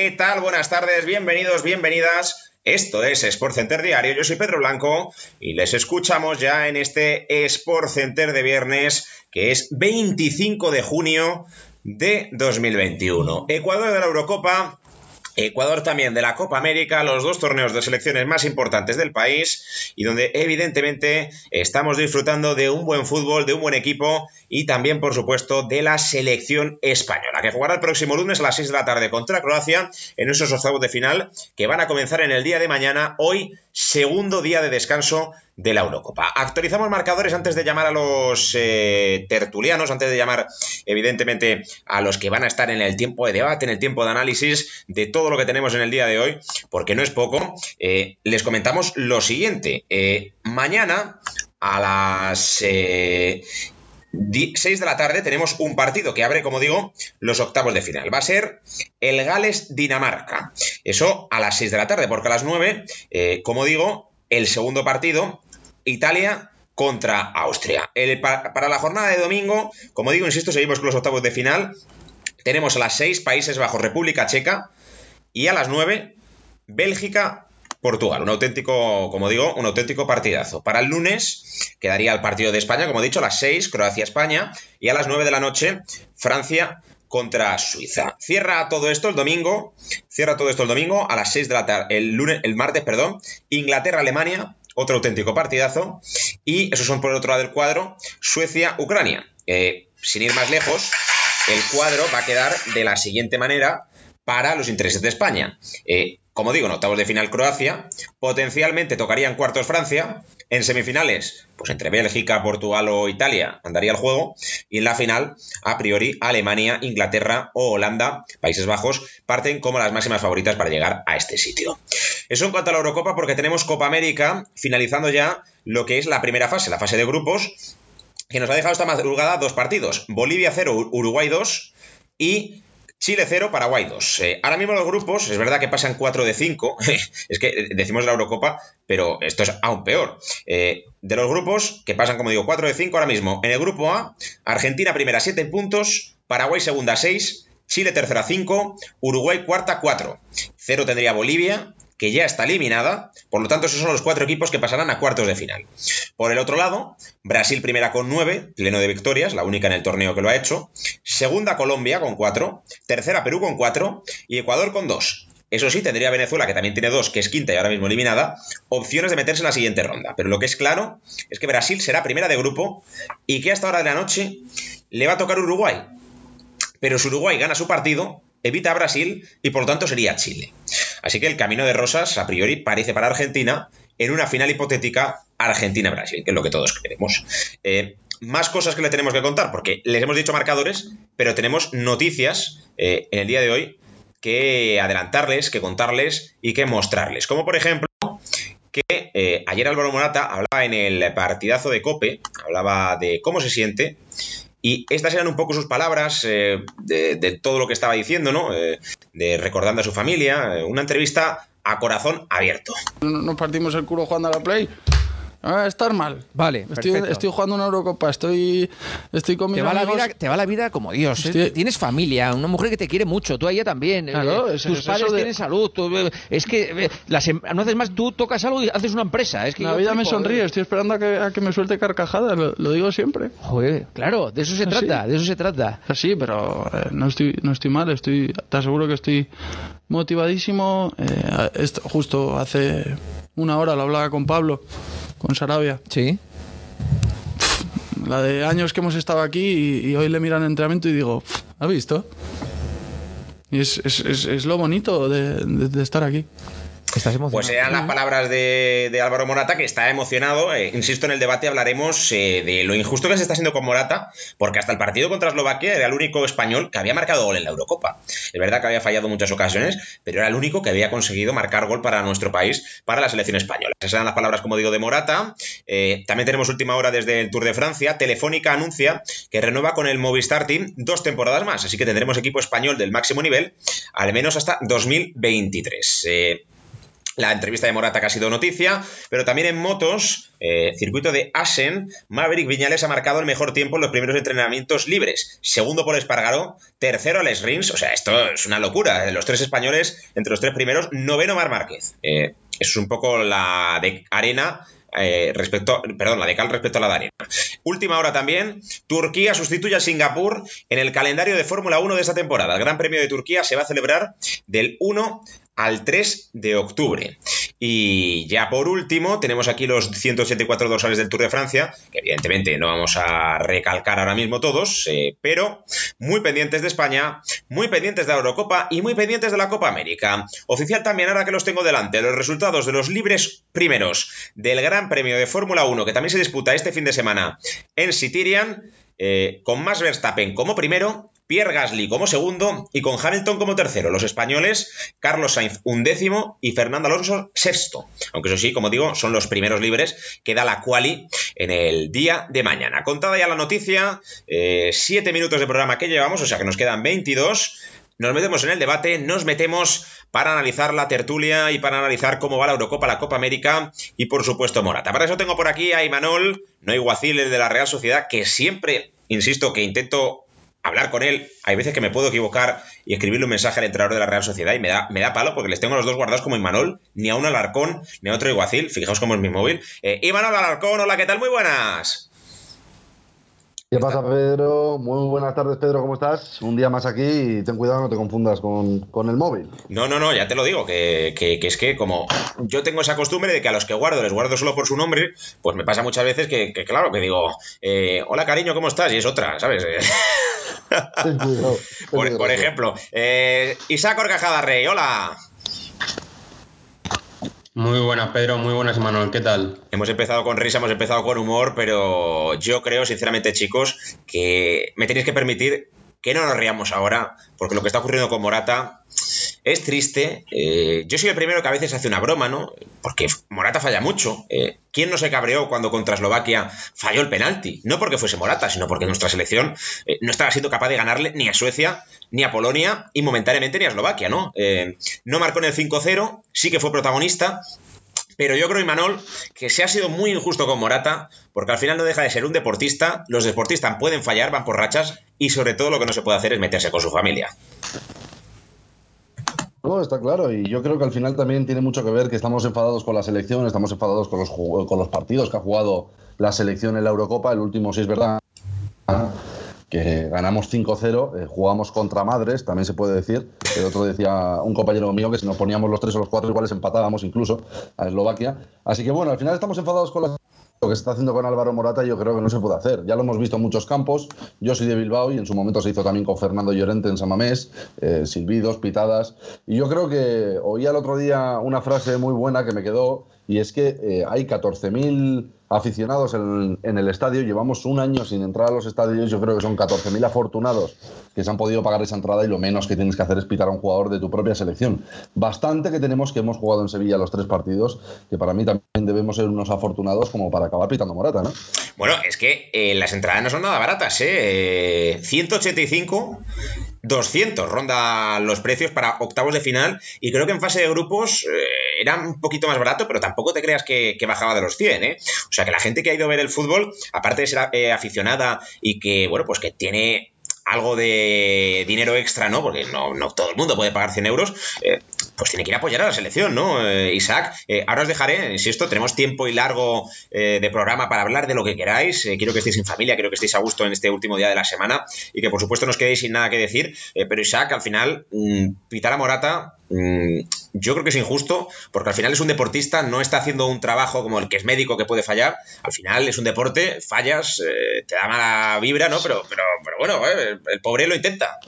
¿Qué tal? Buenas tardes, bienvenidos, bienvenidas. Esto es Sport Center Diario, yo soy Pedro Blanco y les escuchamos ya en este Sport Center de viernes, que es 25 de junio de 2021. Ecuador de la Eurocopa, Ecuador también de la Copa América, los dos torneos de selecciones más importantes del país y donde evidentemente estamos disfrutando de un buen fútbol, de un buen equipo y también, por supuesto, de la selección española, que jugará el próximo lunes a las 6 de la tarde contra Croacia en esos octavos de final que van a comenzar en el día de mañana, hoy, segundo día de descanso de la Eurocopa. Actualizamos marcadores antes de llamar a los eh, tertulianos, antes de llamar, evidentemente, a los que van a estar en el tiempo de debate, en el tiempo de análisis de todo lo que tenemos en el día de hoy, porque no es poco. Eh, les comentamos lo siguiente. Eh, mañana a las 6 de la tarde tenemos un partido que abre, como digo, los octavos de final. Va a ser el Gales-Dinamarca. Eso a las 6 de la tarde, porque a las 9, eh, como digo, el segundo partido, Italia contra Austria. para la jornada de domingo, como digo, insisto, seguimos con los octavos de final. Tenemos a las 6 Países Bajos, República Checa. Y a las 9, Bélgica Portugal. Un auténtico, como digo, un auténtico partidazo. Para el lunes quedaría el partido de España, como he dicho, a las 6, Croacia-España, y a las 9 de la noche, Francia contra Suiza. Cierra todo esto el domingo, cierra todo esto el domingo a las 6 de la tarde, el lunes, el martes, perdón, Inglaterra-Alemania, otro auténtico partidazo, y esos son por el otro lado del cuadro, Suecia-Ucrania. Sin ir más lejos, el cuadro va a quedar de la siguiente manera para los intereses de España. Eh, como digo, en octavos de final Croacia, potencialmente tocaría en cuartos Francia, en semifinales, pues entre Bélgica, Portugal o Italia andaría el juego, y en la final, a priori, Alemania, Inglaterra o Holanda, Países Bajos, parten como las máximas favoritas para llegar a este sitio. Eso en cuanto a la Eurocopa, porque tenemos Copa América finalizando ya lo que es la primera fase, la fase de grupos, que nos ha dejado esta madrugada dos partidos, Bolivia 0, Uruguay 2 y Chile 0, Paraguay 2. Eh, ahora mismo los grupos, es verdad que pasan 4 de 5, es que decimos la Eurocopa, pero esto es aún peor. Eh, de los grupos, que pasan, como digo, 4 de 5 ahora mismo, en el grupo A, Argentina primera 7 puntos, Paraguay segunda 6, Chile tercera 5, Uruguay cuarta 4. 0 tendría Bolivia, que ya está eliminada, por lo tanto esos son los cuatro equipos que pasarán a cuartos de final. Por el otro lado, Brasil primera con nueve, pleno de victorias, la única en el torneo que lo ha hecho, segunda Colombia con cuatro, tercera Perú con cuatro y Ecuador con dos. Eso sí, tendría Venezuela, que también tiene dos, que es quinta y ahora mismo eliminada, opciones de meterse en la siguiente ronda. Pero lo que es claro es que Brasil será primera de grupo y que hasta hora de la noche le va a tocar Uruguay. Pero si Uruguay gana su partido, evita a Brasil y por lo tanto sería Chile. Así que el camino de rosas, a priori, parece para Argentina en una final hipotética Argentina-Brasil, que es lo que todos queremos. Eh, más cosas que le tenemos que contar, porque les hemos dicho marcadores, pero tenemos noticias eh, en el día de hoy que adelantarles, que contarles y que mostrarles. Como por ejemplo que eh, ayer Álvaro Morata hablaba en el partidazo de Cope, hablaba de cómo se siente y estas eran un poco sus palabras eh, de, todo lo que estaba diciendo, ¿no? Eh, de recordando a su familia, eh, una entrevista a corazón abierto. Nos partimos el culo jugando a la Play a estar mal. Vale, estoy, perfecto. estoy jugando una Eurocopa, estoy, estoy con mis Te va, la vida, te va la vida como Dios. ¿eh? Estoy- Tienes familia, una mujer que te quiere mucho, tú a ella también. Claro, eh, es- tus es padres de- tienen salud. tú, eh, es que eh, las em- no haces más, tú tocas algo y haces una empresa. Es que La vida me sonríe, eh. estoy esperando a que, a que me suelte carcajadas, lo, lo digo siempre. Joder, claro, de eso se Ah, trata, sí. de eso se trata. Sí, pero eh, no estoy no estoy mal, estoy te aseguro que estoy motivadísimo. Eh, esto- justo hace una hora lo hablaba con Pablo, con Sarabia, Sí. la de años que hemos estado aquí y, y hoy le miran el entrenamiento y digo, "Pf, ¿has visto? Y es, es, es, es lo bonito de, de- de estar aquí. Estás emocionado. Pues eran las palabras de, de Álvaro Morata, que está emocionado. Eh, insisto, en el debate hablaremos eh, de lo injusto que se está haciendo con Morata, porque hasta el partido contra Eslovaquia era el único español que había marcado gol en la Eurocopa. Es verdad que había fallado en muchas ocasiones, pero era el único que había conseguido marcar gol para nuestro país, para la selección española. Esas eran las palabras, como digo, de Morata. Eh, también tenemos última hora desde el Tour de Francia. Telefónica anuncia que renueva con el Movistar Team dos temporadas más, así que tendremos equipo español del máximo nivel, al menos hasta 2023. La entrevista de Morata que ha sido noticia, pero también en motos, eh, circuito de Asen, Maverick Viñales ha marcado el mejor tiempo en los primeros entrenamientos libres. Segundo por Espargaró, tercero Alex Rins, o sea, esto es una locura. Los tres españoles, entre los tres primeros, noveno Mar Márquez. Eh, es un poco la de arena eh, respecto, perdón, la de cal respecto a la de arena. Última hora también, Turquía sustituye a Singapur en el calendario de Fórmula 1 de esta temporada. El Gran Premio de Turquía se va a celebrar del 1 al 3 de octubre. Y ya por último, tenemos aquí los 184 dorsales del Tour de Francia, que evidentemente no vamos a recalcar ahora mismo todos, eh, pero muy pendientes de España, muy pendientes de la Eurocopa y muy pendientes de la Copa América. Oficial también, ahora que los tengo delante, los resultados de los libres primeros del Gran Premio de Fórmula 1, que también se disputa este fin de semana en Sitirian, eh, con Max Verstappen como primero, Pierre Gasly como segundo y con Hamilton como tercero. Los españoles, Carlos Sainz undécimo y Fernando Alonso sexto. Aunque eso sí, como digo, son los primeros libres que da la quali en el día de mañana. Contada ya la noticia, eh, siete minutos de programa que llevamos, o sea que nos quedan 22. Nos metemos en el debate, nos metemos para analizar la tertulia y para analizar cómo va la Eurocopa, la Copa América y por supuesto Morata. Para eso tengo por aquí a Imanol, no Iguacil, el de la Real Sociedad, que siempre, insisto, que intento hablar con él. Hay veces que me puedo equivocar y escribirle un mensaje al entrenador de la Real Sociedad y me da, me da palo porque les tengo a los dos guardados como Imanol, ni a un Alarcón, ni a otro Iguacil. Fijaos cómo es mi móvil. Eh, Imanol Alarcón, hola, ¿qué tal? Muy buenas. ¿Qué pasa, Pedro? Muy buenas tardes, Pedro, ¿cómo estás? Un día más aquí y ten cuidado, no te confundas con, con el móvil. No, no, no, ya te lo digo, que, que- que es que como yo tengo esa costumbre de que a los que guardo les guardo solo por su nombre, pues me pasa muchas veces que, que, claro, que digo, eh, hola cariño, ¿cómo estás? Y es otra, ¿sabes? Por ejemplo, eh, Isaac Orcajada Rey, hola. Muy buenas, Pedro, muy buenas, Manuel, ¿qué tal? Hemos empezado con risa, hemos empezado con humor, pero yo creo, sinceramente, chicos, que me tenéis que permitir que no nos riamos ahora, porque lo que está ocurriendo con Morata es triste. Eh, yo soy el primero que a veces hace una broma, ¿no? Porque Morata falla mucho. Eh, ¿Quién no se cabreó cuando contra Eslovaquia falló el penalti? No porque fuese Morata, sino porque nuestra selección eh, no estaba siendo capaz de ganarle ni a Suecia, ni a Polonia y momentáneamente ni a Eslovaquia, ¿no? Eh, no marcó en el 5-0, sí que fue protagonista, pero yo creo, Imanol, que se ha sido muy injusto con Morata, porque al final no deja de ser un deportista. Los deportistas pueden fallar, van por rachas, y sobre todo lo que no se puede hacer es meterse con su familia. No, está claro, y yo creo que al final también tiene mucho que ver que estamos enfadados con la selección, estamos enfadados con los, con los partidos que ha jugado la selección en la Eurocopa, el último sí es verdad que ganamos 5-0, eh, jugamos contra madres, también se puede decir. El otro decía un compañero mío que si nos poníamos los tres o los cuatro iguales empatábamos incluso a Eslovaquia. Así que bueno, al final estamos enfadados con la lo que se está haciendo con Álvaro Morata yo creo que no se puede hacer. Ya lo hemos visto en muchos campos. Yo soy de Bilbao y en su momento se hizo también con Fernando Llorente en Samamés, eh, silbidos, pitadas. Y yo creo que oía el otro día una frase muy buena que me quedó y es que eh, hay 14.000 aficionados en, el estadio. Llevamos un año sin entrar a los estadios. Yo creo que son 14.000 afortunados que se han podido pagar esa entrada y lo menos que tienes que hacer es pitar a un jugador de tu propia selección. Bastante que tenemos que hemos jugado en Sevilla los tres partidos, que para mí también debemos ser unos afortunados como para acabar pitando Morata, ¿no? Bueno, es que eh, las entradas no son nada baratas, ¿eh? Eh, 185 200 ronda los precios para octavos de final y creo que en fase de grupos eh, era un poquito más barato, pero tampoco te creas que, bajaba de los 100, ¿eh? O sea que la gente que ha ido a ver el fútbol, aparte de ser eh, aficionada y que, bueno, pues que tiene algo de dinero extra, ¿no? Porque no, no todo el mundo puede pagar 100 euros, eh, pues tiene que ir a apoyar a la selección, ¿no? Eh, Isaac, eh, ahora os dejaré, insisto, tenemos tiempo y largo de programa para hablar de lo que queráis. quiero que estéis en familia, quiero que estéis a gusto en este último día de la semana y que por supuesto no os quedéis sin nada que decir. pero Isaac, al final, mm, pitar a Morata Mm, yo creo que es injusto porque al final es un deportista, no está haciendo un trabajo como el que es médico que puede fallar. Al final es un deporte, fallas, eh, te da mala vibra, ¿no? Pero, pero, pero bueno, eh, el pobre lo intenta.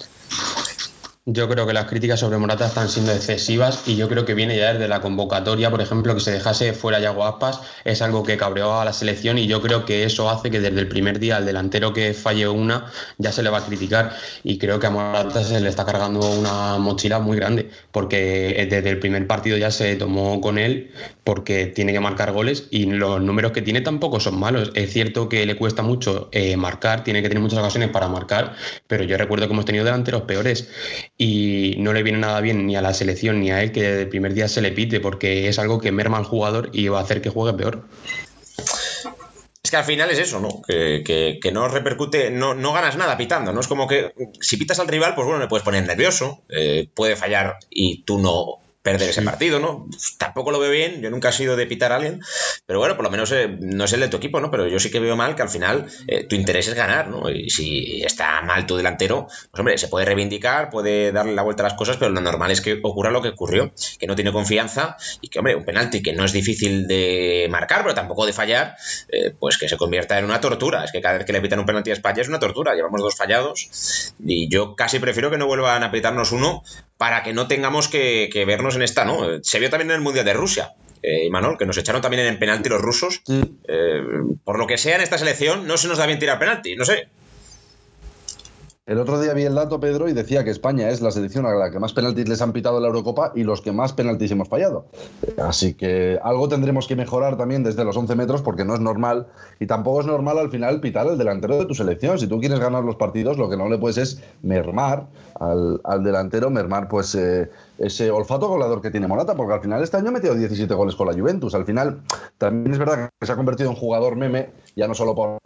Yo creo que las críticas sobre Morata están siendo excesivas y yo creo que viene ya desde la convocatoria, por ejemplo, que se dejase fuera Yago Aspas, es algo que cabreó a la selección y yo creo que eso hace que desde el primer día al delantero que falle una ya se le va a criticar y creo que a Morata se le está cargando una mochila muy grande porque desde el primer partido ya se tomó con él porque tiene que marcar goles y los números que tiene tampoco son malos. Es cierto que le cuesta mucho eh, marcar, tiene que tener muchas ocasiones para marcar, pero yo recuerdo que hemos tenido delanteros peores y no le viene nada bien ni a la selección ni a él que desde primer día se le pite porque es algo que merma al jugador y va a hacer que juegue peor. Es que al final es eso, ¿no? Que, no repercute, no, no, ganas nada pitando, ¿no? Es como que si pitas al rival, pues bueno, le puedes poner nervioso, eh, puede fallar y tú no perder ese partido, ¿no? Pues tampoco lo veo bien, yo nunca he sido de pitar a alguien, pero bueno, por lo menos eh, no es el de tu equipo, ¿no? Pero yo sí que veo mal que al final eh, tu interés es ganar, ¿no? Y si está mal tu delantero, pues hombre, se puede reivindicar, puede darle la vuelta a las cosas, pero lo normal es que ocurra lo que ocurrió, que no tiene confianza y que, hombre, un penalti que no es difícil de marcar, pero tampoco de fallar, eh, pues que se convierta en una tortura. Es que cada vez que le pitan un penalti a España es una tortura, llevamos dos fallados y yo casi prefiero que no vuelvan a pitarnos uno para que no tengamos que, vernos en esta, ¿no? Se vio también en el Mundial de Rusia. Eh, Imanol, que nos echaron también en penalti los rusos. Eh, por lo que sea en esta selección, no se nos da bien tirar penalti, no sé. El otro día vi el dato, Pedro, y decía que España es la selección a la que más penaltis les han pitado la Eurocopa y los que más penaltis hemos fallado. Así que algo tendremos que mejorar también desde los 11 metros porque no es normal y tampoco es normal al final pitar el delantero de tu selección. Si tú quieres ganar los partidos, lo que no le puedes es mermar al, delantero, mermar pues eh, ese olfato goleador que tiene Morata, porque al final este año ha metido 17 goles con la Juventus. Al final también es verdad que se ha convertido en jugador meme, ya no solo por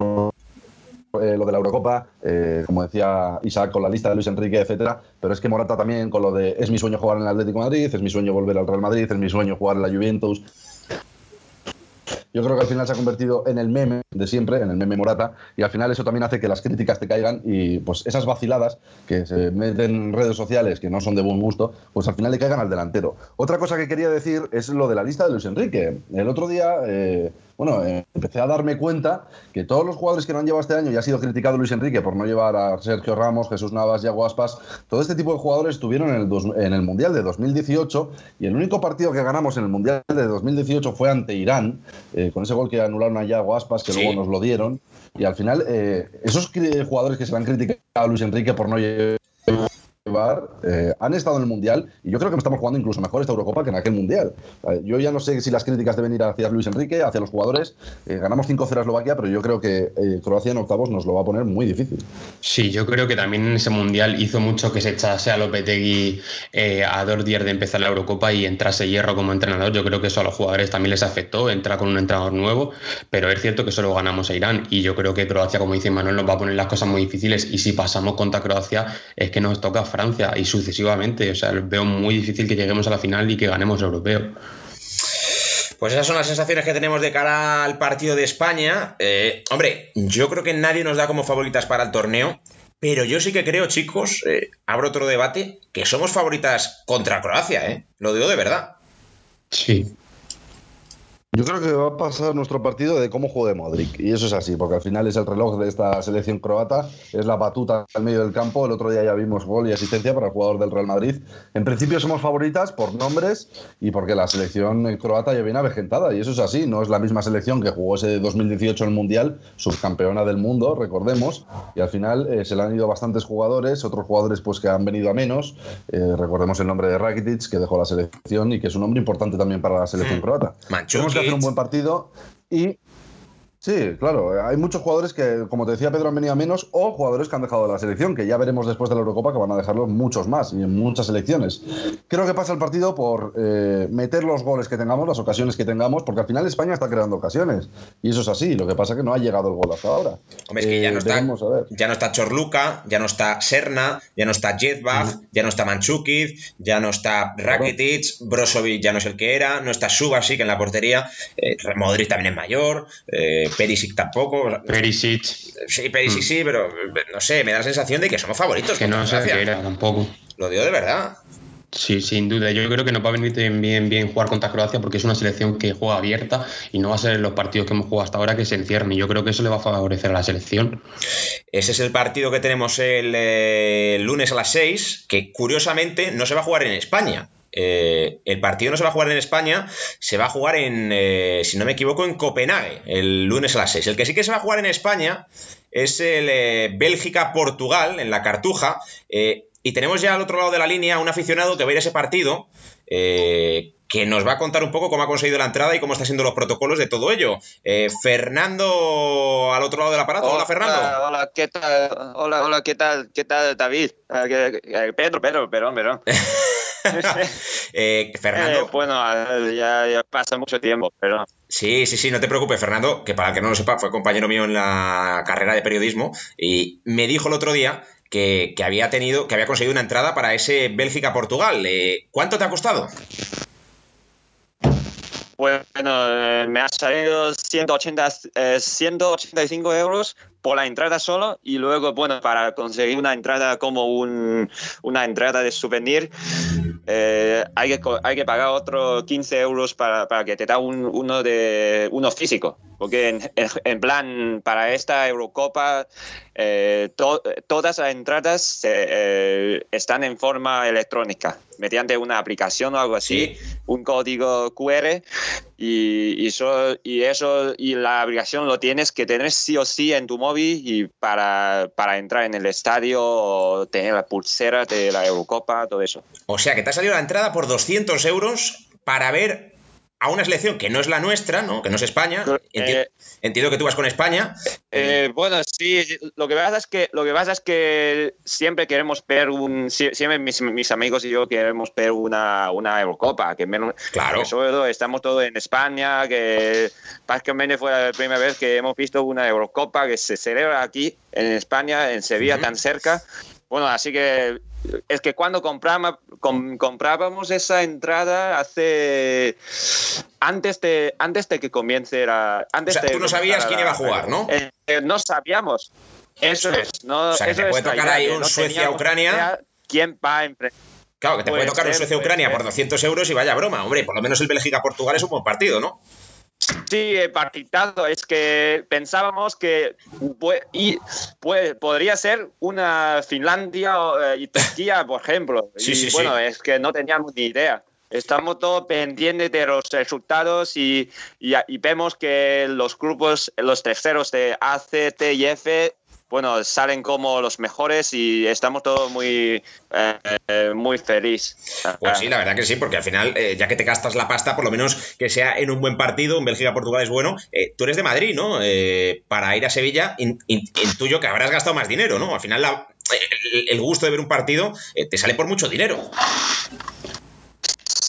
eh, lo de la Eurocopa, eh, como decía Isaac con la lista de Luis Enrique, etcétera, pero es que Morata también con lo de es mi sueño jugar en el Atlético de Madrid, es mi sueño volver al Real Madrid, es mi sueño jugar en la Juventus. Yo creo que al final se ha convertido en el meme de siempre, en el meme Morata, y al final eso también hace que las críticas te caigan y pues esas vaciladas que se meten en redes sociales que no son de buen gusto, pues al final le caigan al delantero. Otra cosa que quería decir es lo de la lista de Luis Enrique. El otro día eh, bueno, eh, empecé a darme cuenta que todos los jugadores que no han llevado este año, y ha sido criticado Luis Enrique por no llevar a Sergio Ramos, Jesús Navas, y Aspas, todo este tipo de jugadores estuvieron en el, en el Mundial de 2018 y el único partido que ganamos en el Mundial de 2018 fue ante Irán, eh, con ese gol que anularon a Yago Aspas, que luego nos lo dieron. Y al final, eh, esos jugadores que se le han criticado a Luis Enrique por no llevar eh, han estado en el Mundial y yo creo que estamos jugando incluso mejor esta Eurocopa que en aquel Mundial. Eh, yo ya no sé si las críticas deben ir hacia Luis Enrique, hacia los jugadores. Eh, ganamos 5-0 a Eslovaquia, pero yo creo que Croacia en octavos nos lo va a poner muy difícil. Sí, yo creo que también en ese Mundial hizo mucho que se echase a Lopetegui a dos días de empezar la Eurocopa y entrase Hierro como entrenador. Yo creo que eso a los jugadores también les afectó, entrar con un entrenador nuevo, pero es cierto que solo ganamos a Irán y yo creo que Croacia, como dice Manuel, nos va a poner las cosas muy difíciles y si pasamos contra Croacia es que nos toca Francia y sucesivamente o sea, veo muy difícil que lleguemos a la final y que ganemos europeo. Pues esas son las sensaciones que tenemos de cara al partido de España. Eh, hombre, yo creo que nadie nos da como favoritas para el torneo. Pero yo sí que creo, chicos, eh, abro otro debate, que somos favoritas contra Croacia, ¿eh? Lo digo de verdad. Sí. Yo creo que va a pasar nuestro partido de cómo juegue Modric. Y eso es así, porque al final es el reloj de esta selección croata, es la batuta al medio del campo. El otro día ya vimos gol y asistencia para el jugador del Real Madrid. En principio somos favoritas por nombres y porque la selección croata ya viene avejentada. Y eso es así, no es la misma selección que jugó ese 2018 en el Mundial, subcampeona del mundo, recordemos. Y al final eh, se le han ido bastantes jugadores, otros jugadores pues que han venido a menos. Eh, recordemos el nombre de Rakitic, que dejó la selección y que es un nombre importante también para la selección mm. croata. Mancho un buen partido. Y Sí, claro. Hay muchos jugadores que, como te decía Pedro, han venido a menos o jugadores que han dejado la selección, que ya veremos después de la Eurocopa que van a dejarlo muchos más y en muchas selecciones. Creo que pasa el partido por eh, meter los goles que tengamos, las ocasiones que tengamos, porque al final España está creando ocasiones. Y eso es así. Lo que pasa es que no ha llegado el gol hasta ahora. Hombre, es que ya, no está, ya no está Chorluca, ya no está Serna, ya no está Jetbach, ya no está Manchukic, ya no está Rakitic, Brozovic ya no es el que era, no está Subasic en la portería, eh, Modric también es mayor. Eh, Perisic tampoco. Perisic. Sí, Perisic sí, pero no sé, me da la sensación de que somos favoritos. Que no sé qué era tampoco. Lo digo de verdad. Sí, sin duda. Yo creo que nos va a venir bien, bien jugar contra Croacia porque es una selección que juega abierta y no va a ser los partidos que hemos jugado hasta ahora que se encierren. Y yo creo que eso le va a favorecer a la selección. Ese es el partido que tenemos el eh, lunes a las 6, que curiosamente no se va a jugar en España. Eh, el partido no se va a jugar en España, se va a jugar en, eh, si no me equivoco, en Copenhague, el lunes a las 6. El que sí que se va a jugar en España es el eh, Bélgica-Portugal, en la Cartuja. y tenemos ya al otro lado de la línea un aficionado que va a ir a ese partido. que nos va a contar un poco cómo ha conseguido la entrada y cómo están siendo los protocolos de todo ello. Fernando, al otro lado del aparato. Hola, Fernando. Hola, ¿qué tal? Hola, hola, ¿qué tal? ¿Qué tal, David? Pedro, Pedro, perdón, perdón. Eh, Fernando. Eh, bueno, ya, pasa mucho tiempo, pero. Sí, sí, sí, no te preocupes, Fernando, que para que no lo sepa, fue compañero mío en la carrera de periodismo y me dijo el otro día que, había tenido, que había conseguido una entrada para ese Bélgica-Portugal. Eh, ¿Cuánto te ha costado? Bueno, me ha salido 180, 185 euros por la entrada solo y luego, bueno, para conseguir una entrada como un, una entrada de souvenir, eh, hay, que, hay que pagar otros 15 euros para, para que te da un, uno, de, uno físico. Porque en, en plan, para esta Eurocopa, eh, todas las entradas eh, están en forma electrónica, mediante una aplicación o algo así, un código QR, y, eso, y eso, y la aplicación lo tienes que tener sí o sí en tu móvil y para, para entrar en el estadio, tener la pulsera de la Eurocopa, todo eso. O sea que te ha salido la entrada por 200 euros para ver a una selección que no es la nuestra, ¿no? que no es España. Eh, entiendo, que tú vas con España. Eh, bueno, sí, lo que pasa es que lo que pasa es que siempre queremos ver un siempre mis, amigos y yo queremos ver una, una Eurocopa, que menos claro. sobre todo estamos todos en España, que prácticamente fue la primera vez que hemos visto una Eurocopa que se celebra aquí en España, en Sevilla, tan cerca. Bueno, así que es que cuando comprábamos esa entrada hace antes de antes de que comience era antes o sea, tú no sabías quién iba a jugar, ¿no? Eh, eh, no sabíamos. Eso es. No, o sea, que te puede tocar ahí un Suecia-Ucrania. ¿Quién va a enfrentar? Claro, que te puede tocar un Suecia-Ucrania por 200 euros y vaya broma. Hombre, por lo menos el Bélgica-Portugal es un buen partido, ¿no? Sí, partitado. Es que pensábamos que y, podría ser una Finlandia eh, y Turquía, por ejemplo. Sí, sí, bueno, es que no teníamos ni idea. Estamos todos pendientes de los resultados y, y, vemos que los grupos, los terceros de A, C, T y F bueno, salen como los mejores y estamos todos muy, eh, muy feliz. Pues sí, la verdad que sí, porque al final, eh, ya que te gastas la pasta, por lo menos que sea en un buen partido, en Bélgica-Portugal es bueno. Eh, tú eres de Madrid, ¿no? para ir a Sevilla, intuyo que habrás gastado más dinero, ¿no? Al final, el, gusto de ver un partido te sale por mucho dinero.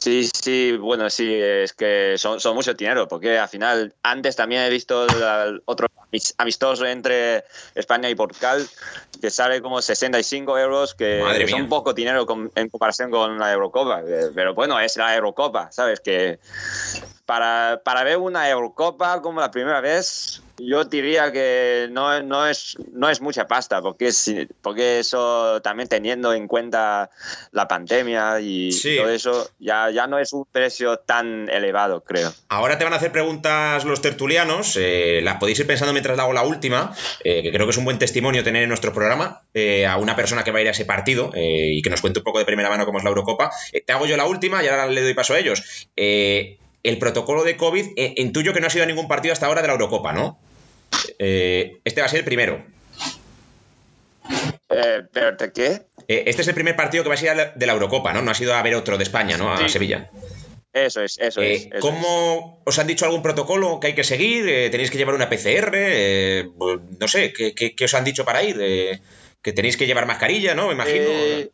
Sí, sí, bueno, sí, es que son, son mucho dinero, porque al final, antes también he visto otro amistoso entre España y Portugal, que sale como 65 euros, que es un poco dinero en comparación con la Eurocopa, pero bueno, es la Eurocopa, ¿sabes? Que para, para ver una Eurocopa como la primera vez, yo diría que no, no, es, no es mucha pasta, porque, es, porque eso también teniendo en cuenta la pandemia y todo eso, ya, ya no es un precio tan elevado, creo. Ahora te van a hacer preguntas los tertulianos, eh, las podéis ir pensando mientras hago la última, eh, que creo que es un buen testimonio tener en nuestro programa eh, a una persona que va a ir a ese partido y que nos cuente un poco de primera mano cómo es la Eurocopa. te hago yo la última y ahora le doy paso a ellos el protocolo de COVID, intuyo que no ha sido ningún partido hasta ahora de la Eurocopa, ¿no? Eh, este va a ser el primero. Eh, ¿Pero qué? Eh, este es el primer partido que va a ser de la Eurocopa, ¿no? No ha sido a ver otro de España, ¿no? A Sevilla. Eso es, eso Eh, es. eso es. ¿Cómo os han dicho algún protocolo que hay que seguir? Eh, ¿Tenéis que llevar una PCR? Eh, no sé, ¿qué, qué- qué os han dicho para ir? Eh, que tenéis que llevar mascarilla, ¿no? Me imagino. Eh,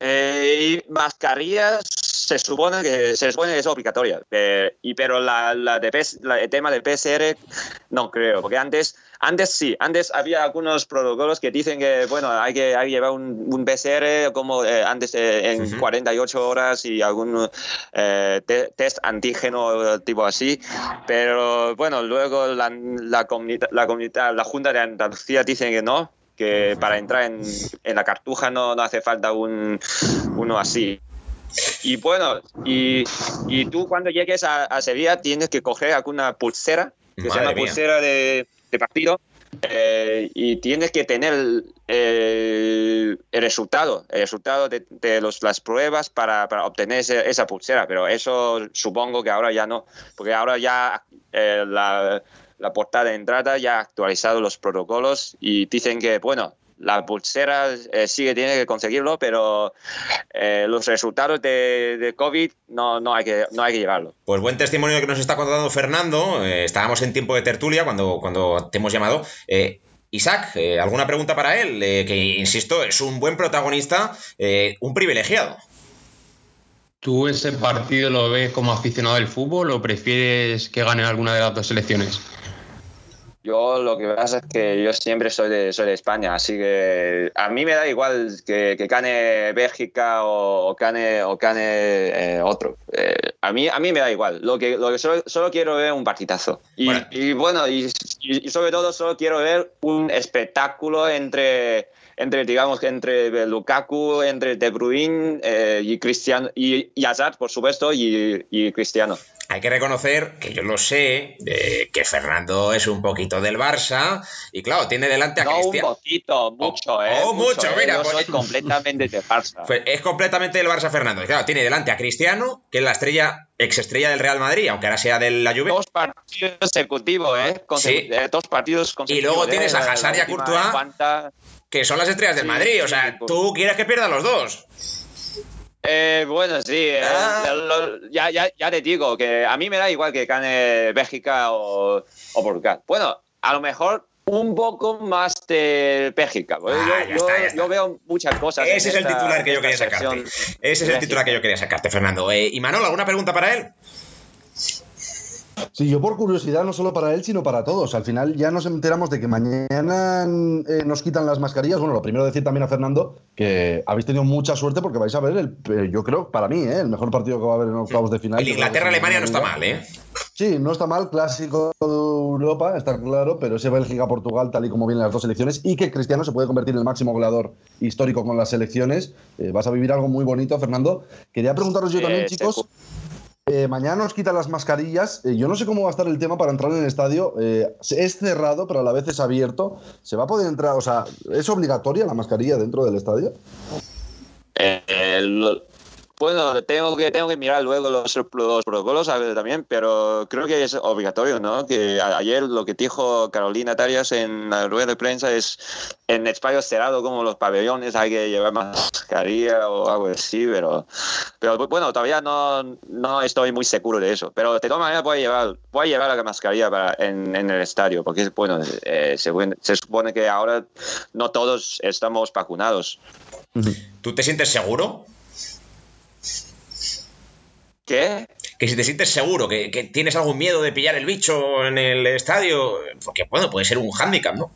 eh, mascarillas se supone que se supone que es obligatoria, eh, y pero la, la de PS la- el tema del PCR no creo, porque antes antes sí, antes había algunos protocolos que dicen que bueno hay que, hay que llevar un, un PCR como eh, antes eh, en Ujú. 48 horas y algún eh, te- test antígeno tipo así, pero bueno luego la, la comunidad la comunidad la Junta de Andalucía dicen que no que para entrar en, en la cartuja no, no hace falta un, uno así. Y bueno, y, y tú cuando llegues a, a Sevilla tienes que coger alguna pulsera, que Madre llama mía. pulsera de, de partido, eh, y tienes que tener eh, el resultado, el resultado de, de los, las pruebas para, para obtener ese- esa pulsera, pero eso supongo que ahora ya no, porque ahora ya eh, la, la portada de entrada ya ha actualizado los protocolos y dicen que, bueno, la pulsera eh, sí que tiene que conseguirlo, pero eh, los resultados de, de COVID no, no, hay que, no hay que llevarlo. Pues buen testimonio que nos está contando Fernando. Eh, estábamos en tiempo de tertulia cuando, cuando te hemos llamado. Eh, Isaac, eh, ¿alguna pregunta para él? Eh, que, insisto, es un buen protagonista, eh, un privilegiado. ¿Tú ese partido lo ves como aficionado del fútbol o prefieres que gane alguna de las dos selecciones? Yo lo que pasa es que yo siempre soy de, soy de España, así que a mí me da igual que, que gane Bélgica o, gane, o gane eh, otro. Eh, a, mí, a mí me da igual. Lo que, lo que solo, solo quiero ver un partidazo. Y Bueno. y bueno, y, y- y sobre todo solo quiero ver un espectáculo entre, entre digamos, entre Lukaku, entre De Bruyne eh, y Cristiano, y, y Hazard, por supuesto, y, y Cristiano. Hay que reconocer que yo lo sé, eh, que Fernando es un poquito del Barça y claro, tiene delante a No un Cristiano. poquito, mucho, ¿eh? oh, mucho, ¿eh? mira, Yo pues- soy completamente de Barça. Pues es completamente del Barça Fernando. Y claro, tiene delante a Cristiano, que es la estrella, exestrella del Real Madrid, aunque ahora sea de la Juve. Dos partidos consecutivos, ¿eh? Sí. eh, Dos partidos consecutivos. luego ¿eh? tienes a Hazard y a Courtois. Que son las estrellas del Sí, Madrid. O sea, pues- tú quieres que pierdan los dos. Eh, bueno, sí, eh, Ah. ya, ya, ya te digo que a mí me da igual que gane Bélgica o, o Portugal. Bueno, a lo mejor un poco más de Bélgica. Ah, yo, veo muchas cosas. Ese es el titular que yo quería sacarte. Ese es el titular que yo quería sacarte, Fernando. Eh, y Manolo, ¿alguna pregunta para él? Sí, yo por curiosidad, no solo para él, sino para todos. Al final ya nos enteramos de que mañana eh, nos quitan las mascarillas. Bueno, lo primero decir también a Fernando que habéis tenido mucha suerte porque vais a ver, el, eh, yo creo, para mí, eh, el mejor partido que va a haber en octavos de final. El Inglaterra-Alemania no es está mal, ¿eh? Sí, no está mal, clásico de Europa, está claro, pero ese Bélgica-Portugal, tal y como vienen las dos selecciones, y que Cristiano se puede convertir en el máximo goleador histórico con las selecciones. Eh, vas a vivir algo muy bonito, Fernando. Quería preguntaros yo también, chicos. Eh, mañana nos quitan las mascarillas. Eh, yo no sé cómo va a estar el tema para entrar en el estadio. Eh, es cerrado, pero a la vez es abierto. ¿Se va a poder entrar? O sea, ¿es obligatoria la mascarilla dentro del estadio? Lo- bueno, tengo que, tengo que mirar luego los, los protocolos también, pero creo que es obligatorio, ¿no? Que ayer lo que dijo Carolina Tarias en la rueda de prensa es en espacios cerrados como los pabellones hay que llevar mascarilla o algo así, pero, pero bueno, todavía no, no estoy muy seguro de eso. Pero de todas maneras voy a llevar, voy a llevar la mascarilla para, en, en el estadio, porque bueno, eh, se, se supone que ahora no todos estamos vacunados. ¿Tú te sientes seguro? ¿Qué? Que si te sientes seguro, que, que tienes algún miedo de pillar el bicho en el estadio, porque bueno, puede ser un hándicap, ¿no?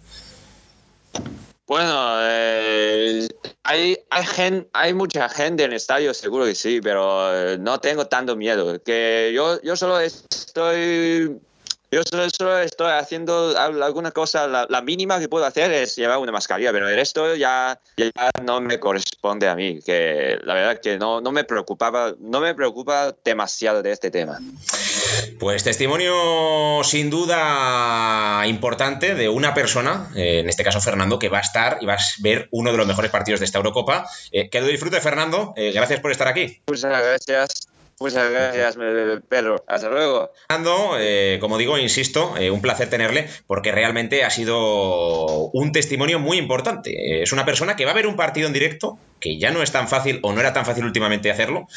Bueno, eh, hay, hay, gen- hay mucha gente en el estadio, seguro que sí, pero eh, no tengo tanto miedo. Que yo, yo solo estoy. Yo solo, solo estoy haciendo al- alguna cosa, la, la mínima que puedo hacer es llevar una mascarilla, pero el resto ya, ya no me corresponde a mí, que la verdad que no, no me preocupaba, no me preocupa demasiado de este tema. Pues testimonio sin duda importante de una persona, eh, en este caso Fernando, que va a estar y va a ver uno de los mejores partidos de esta Eurocopa. Eh, que lo disfrute, Fernando. Eh, gracias por estar aquí. Muchas gracias. Muchas gracias, Pedro. Hasta luego. Fernando, eh, como digo, insisto, eh, un placer tenerle porque realmente ha sido un testimonio muy importante. Eh, es una persona que va a ver un partido en directo, que ya no es tan fácil o no era tan fácil últimamente hacerlo,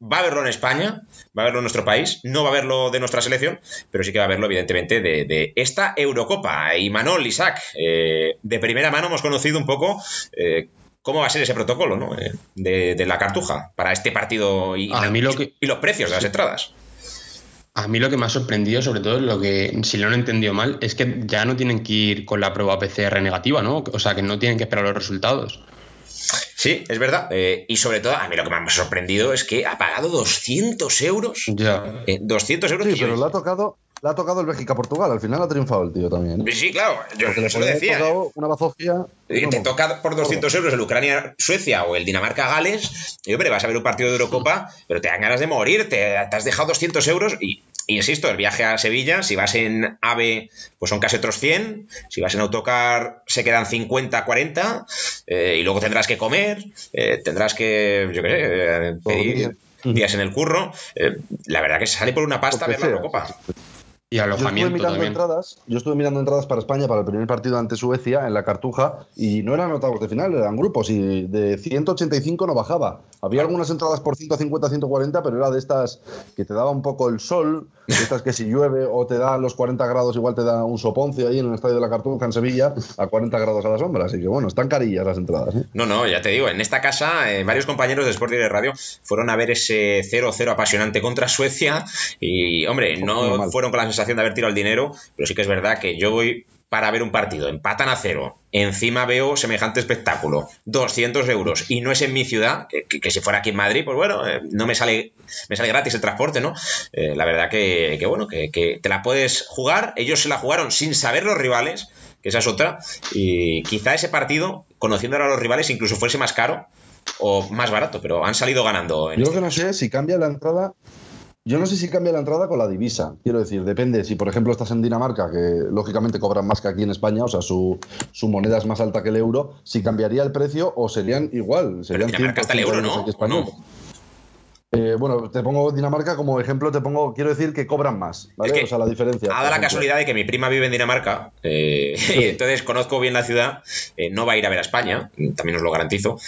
va a verlo en España, va a verlo en nuestro país, no va a verlo de nuestra selección, pero sí que va a verlo, evidentemente, de, de esta Eurocopa. Y Manol, Isaac, eh, de primera mano hemos conocido un poco. eh, ¿Cómo va a ser ese protocolo ¿no? Eh, de, de la cartuja para este partido y, A mí lo que- y los precios de las entradas? A mí lo que me ha sorprendido, sobre todo, lo que, si lo han entendido mal, es que ya no tienen que ir con la prueba PCR negativa, ¿no? O sea, que no tienen que esperar los resultados. Sí, es verdad. Eh, y sobre todo, a mí lo que me ha sorprendido es que ha pagado 200 euros. Ya. Eh, 200 euros. Sí, pero le ha tocado, le ha tocado el Bélgica-Portugal. Al final ha triunfado el tío también. ¿eh? Sí, claro, yo Porque le lo decía. ¿eh? tocado una bazofia. Y te toca por 200 euros el Ucrania-Suecia o el Dinamarca-Gales, y hombre, vas a ver un partido de Eurocopa, pero te dan ganas de morir, te, te has dejado 200 euros y, y insisto, el viaje a Sevilla, si vas en AVE, pues son casi otros 100, si vas en autocar se quedan 50, 40, eh, y luego tendrás que comer, eh, tendrás que, yo qué sé, eh, pedir días en el curro, eh, la verdad que sale por una pasta ver la sea, Y Yo estuve alojamiento mirando también. entradas, yo estuve mirando entradas para España para el primer partido ante Suecia en la Cartuja y no eran octavos de final, eran grupos y de 185 no bajaba. Había algunas entradas por 150, 140, pero era de estas que te daba un poco el sol, de estas que si llueve o te da los 40 grados igual te da un soponcio ahí en el estadio de la Cartuja en Sevilla a 40 grados a la sombra, así que bueno, están carillas las entradas. ¿eh? No, no, ya te digo, en esta casa eh, varios compañeros de Sport Direct Radio fueron a ver ese 0-0 apasionante contra Suecia y, hombre, no Normal. fueron con la sensación de haber tirado el dinero, pero sí que es verdad que yo voy para ver un partido, empatan a cero, encima veo semejante espectáculo, 200 euros, y no es en mi ciudad, que, que- que si fuera aquí en Madrid, pues bueno, eh, no me sale, me sale gratis el transporte, ¿no? Eh, la verdad que, que bueno, que, que te la puedes jugar, ellos se la jugaron sin saber los rivales, que esa es otra, y quizá ese partido, conociendo ahora a los rivales, incluso fuese más caro o más barato, pero han salido ganando. En Yo lo este que no sé es si cambia la entrada. Yo no sé si cambia la entrada con la divisa. Quiero decir, depende. Si, por ejemplo, estás en Dinamarca, que lógicamente cobran más que aquí en España, o sea, su, su moneda es más alta que el euro, si cambiaría el precio o serían igual. Serían Dinamarca está el 100% euro, ¿no? Eh, bueno, te pongo Dinamarca como ejemplo, te pongo, quiero decir que cobran más, ¿vale? Es que o sea, la diferencia. Ha dado la casualidad de que mi prima vive en Dinamarca eh, y entonces conozco bien la ciudad. eh, no va a ir a ver a España, también os lo garantizo,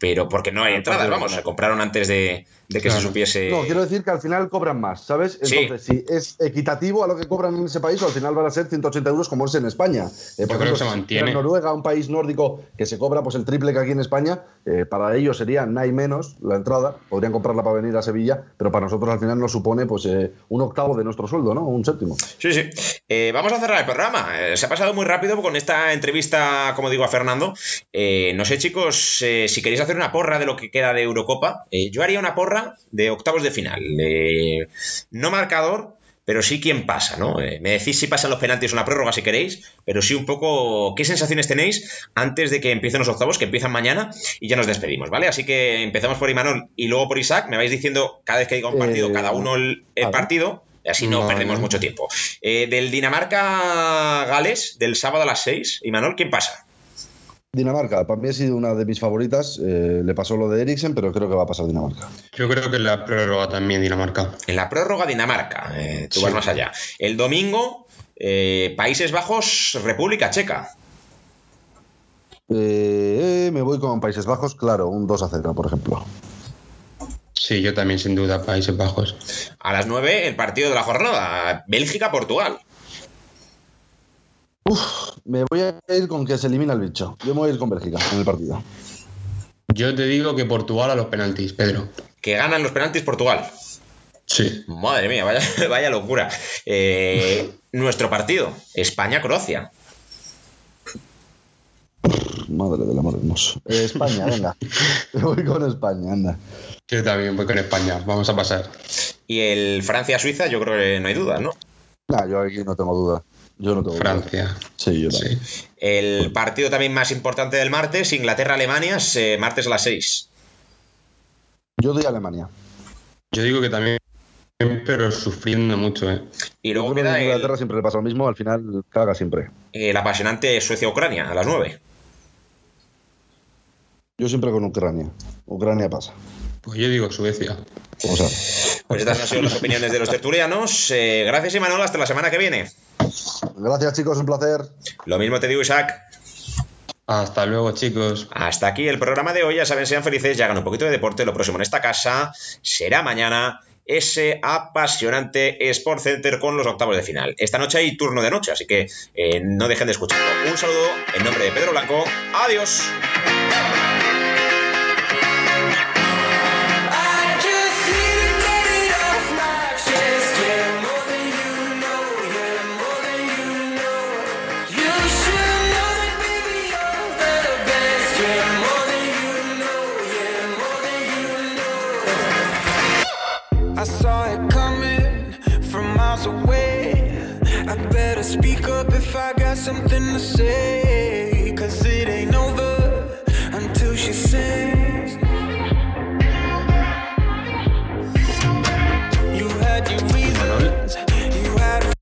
pero porque no hay entradas, partido vamos, se compraron antes de, de que se supiese. No, quiero decir que al final cobran más, ¿sabes? Sí. Entonces, si es equitativo a lo que cobran en ese país, al final van a ser 180 euros como es en España. Eh, Yo creo que se mantiene. En Noruega, un país nórdico que se cobra pues el triple que aquí en España, eh, para ellos sería nada y menos la entrada, podrían comprarla para venir a Sevilla, pero para nosotros al final nos supone pues eh, un octavo de nuestro sueldo, ¿no? Un séptimo. Sí, sí. Eh, vamos a cerrar el programa. Eh, se ha pasado muy rápido con esta entrevista, como digo, a Fernando. Eh, no sé, chicos, eh, si queréis hacer una porra de lo que queda de Eurocopa. Eh, yo haría una porra de octavos de final. Eh, no marcador, pero sí quién pasa, ¿no? Eh, me decís si pasan los penaltis o una prórroga si queréis, pero sí un poco qué sensaciones tenéis antes de que empiecen los octavos, que empiezan mañana, y ya nos despedimos, ¿vale? Así que empezamos por Imanol y luego por Isaac. Me vais diciendo cada vez que diga un partido, Eh, cada uno el, partido. Así no perdemos mucho tiempo. Eh, del Dinamarca-Gales, del sábado a las 6, Imanol, ¿quién pasa? Dinamarca, para mí ha sido una de mis favoritas. eh, le pasó lo de Eriksen, pero creo que va a pasar Dinamarca. Yo creo que en la prórroga también Dinamarca. En la prórroga Dinamarca, eh, tú Sí. vas más allá. El domingo, eh, Países Bajos, República Checa. Eh, me voy con Países Bajos, claro, un 2 a 0, por ejemplo. Sí, yo también, sin duda, Países Bajos. A las 9, el partido de la jornada, Bélgica-Portugal. Me voy a ir con que se elimina el bicho. Yo me voy a ir con Bélgica en el partido. Yo te digo que Portugal a los penaltis, Pedro. Que ganan los penaltis Portugal. Sí. Madre mía, vaya, vaya locura. Eh, nuestro partido, España-Croacia. Madre del amor hermoso. Eh, España, venga. Me voy con España, anda. Yo también voy con España. Vamos a pasar. Y el Francia-Suiza, yo creo que no hay duda, ¿no? Nah, yo aquí no tengo duda. Yo no tengo. Francia. Sí, yo también. Sí. El partido también más importante del martes, Inglaterra-Alemania, es, eh, martes a las 6. Yo doy a Alemania. Yo digo que también, pero sufriendo mucho, ¿eh? Y luego queda en el, Inglaterra siempre le pasa lo mismo, al final caga siempre. el apasionante Suecia-Ucrania a las 9. Yo siempre con Ucrania. Ucrania pasa. Pues yo digo Suecia. O sea, Pues estas han sido las opiniones de los tertulianos. Eh, gracias, Imanol. Hasta la semana que viene. Gracias chicos, un placer. Lo mismo te digo, Isaac. Hasta luego, chicos. Hasta aquí el programa de hoy. Ya saben, sean felices, ya hagan un poquito de deporte. Lo próximo en esta casa será mañana ese apasionante Sport Center con los octavos de final. Esta noche hay turno de noche, así que eh, no dejen de escucharlo. Un saludo en nombre de Pedro Blanco. Adiós. better speak up if I got something to say. Cause it ain't over until she sings. You had your reasons, you had.